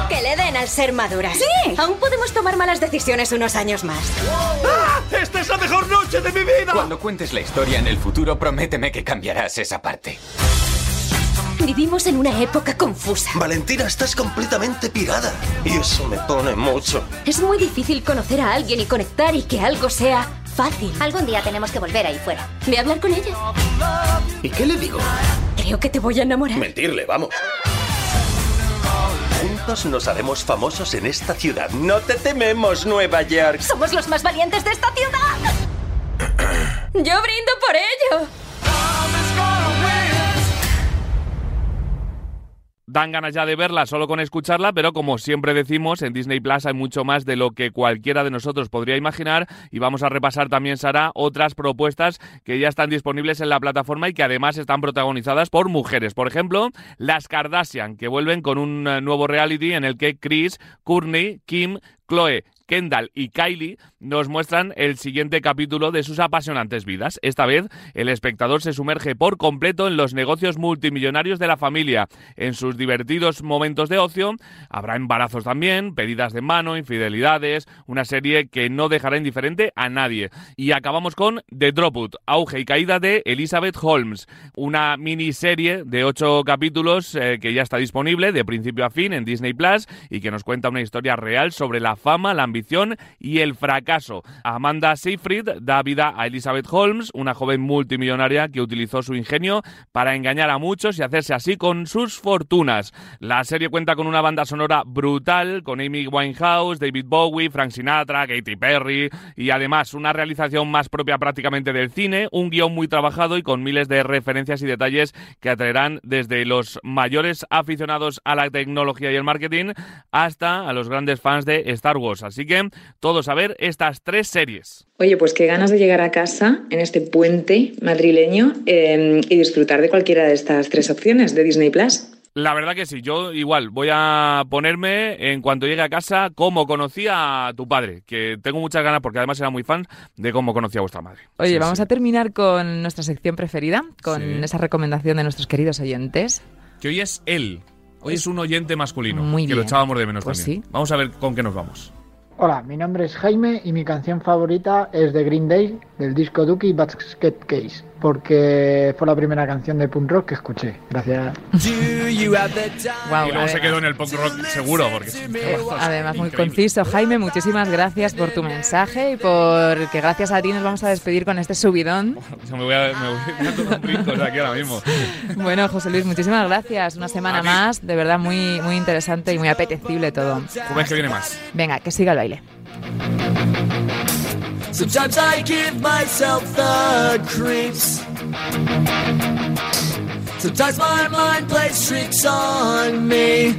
Que le den al ser madura. ¡Sí! Aún podemos tomar malas decisiones unos años más. ¡Ah! ¡Esta es la mejor noche de mi vida! Cuando cuentes la historia en el futuro, prométeme que cambiarás esa parte. Vivimos en una época confusa. Valentina, estás completamente pirada. Y eso me pone mucho. Es muy difícil conocer a alguien y conectar y que algo sea fácil. Algún día tenemos que volver ahí fuera. Ve a hablar con ella. ¿Y qué le digo? Creo que te voy a enamorar. Mentirle, vamos. Juntos nos haremos famosos en esta ciudad. No te tememos, Nueva York. Somos los más valientes de esta ciudad. Yo brindo por ello. Dan ganas ya de verla solo con escucharla, pero como siempre decimos, en Disney Plus hay mucho más de lo que cualquiera de nosotros podría imaginar y vamos a repasar también, Sara, otras propuestas que ya están disponibles en la plataforma y que además están protagonizadas por mujeres. Por ejemplo, las Kardashian, que vuelven con un eh, nuevo reality en el que Chris, Courtney, Kim, Chloe Kendall y Kylie nos muestran el siguiente capítulo de sus apasionantes vidas. Esta vez, el espectador se sumerge por completo en los negocios multimillonarios de la familia. En sus divertidos momentos de ocio habrá embarazos también, pedidas de mano, infidelidades, una serie que no dejará indiferente a nadie. Y acabamos con The Dropout, auge y caída de Elizabeth Holmes, una miniserie de ocho capítulos eh, que ya está disponible de principio a fin en Disney Plus y que nos cuenta una historia real sobre la fama, la ambición y el fracaso. Amanda Seyfried da vida a Elizabeth Holmes, una joven multimillonaria que utilizó su ingenio para engañar a muchos y hacerse así con sus fortunas. La serie cuenta con una banda sonora brutal, con Amy Winehouse, David Bowie, Frank Sinatra, Katy Perry y además una realización más propia prácticamente del cine, un guion muy trabajado y con miles de referencias y detalles que atraerán desde los mayores aficionados a la tecnología y el marketing hasta a los grandes fans de Star Wars. Así que todos a ver estas tres series. Oye, pues qué ganas de llegar a casa en este puente madrileño eh, y disfrutar de cualquiera de estas tres opciones de Disney Plus. La verdad que sí, yo igual voy a ponerme en cuanto llegue a casa cómo conocí a tu padre, que tengo muchas ganas porque además era muy fan de cómo conocí a vuestra madre. Oye, Sí, vamos sí. a terminar con nuestra sección preferida, con Sí. esa recomendación de nuestros queridos oyentes. Que hoy es él, hoy es un oyente masculino, Muy que lo echábamos de menos Pues también. Vamos a ver con qué nos vamos. Hola, mi nombre es Jaime y mi canción favorita es de Green Day del disco Dookie Basket Case, porque fue la primera canción de punk rock que escuché. Gracias. Guau, y luego se quedó en el punk rock seguro, porque además, muy increíble. conciso. Jaime, muchísimas gracias por tu mensaje y porque gracias a ti nos vamos a despedir con este subidón. Me voy a, me voy a tomar un brinco aquí ahora mismo. Bueno, José Luis, muchísimas gracias. Una semana más, de verdad muy, muy interesante y muy apetecible todo. Jueves que viene más. Venga, que siga el baile. Sometimes I give myself the creeps. Sometimes my mind plays tricks on me.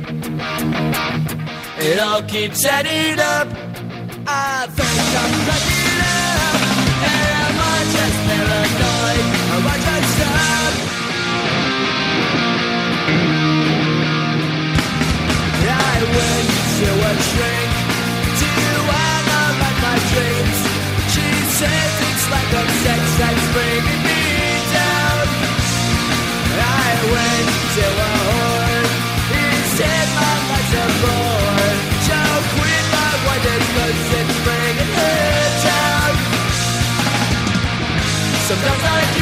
It all keeps adding up. I think I'm cracking up. Am I just paranoid? Am I just? I went to a shrink it's like sex that's bringing me down. I went. He said my life's a bore. My bringing her down. Sometimes I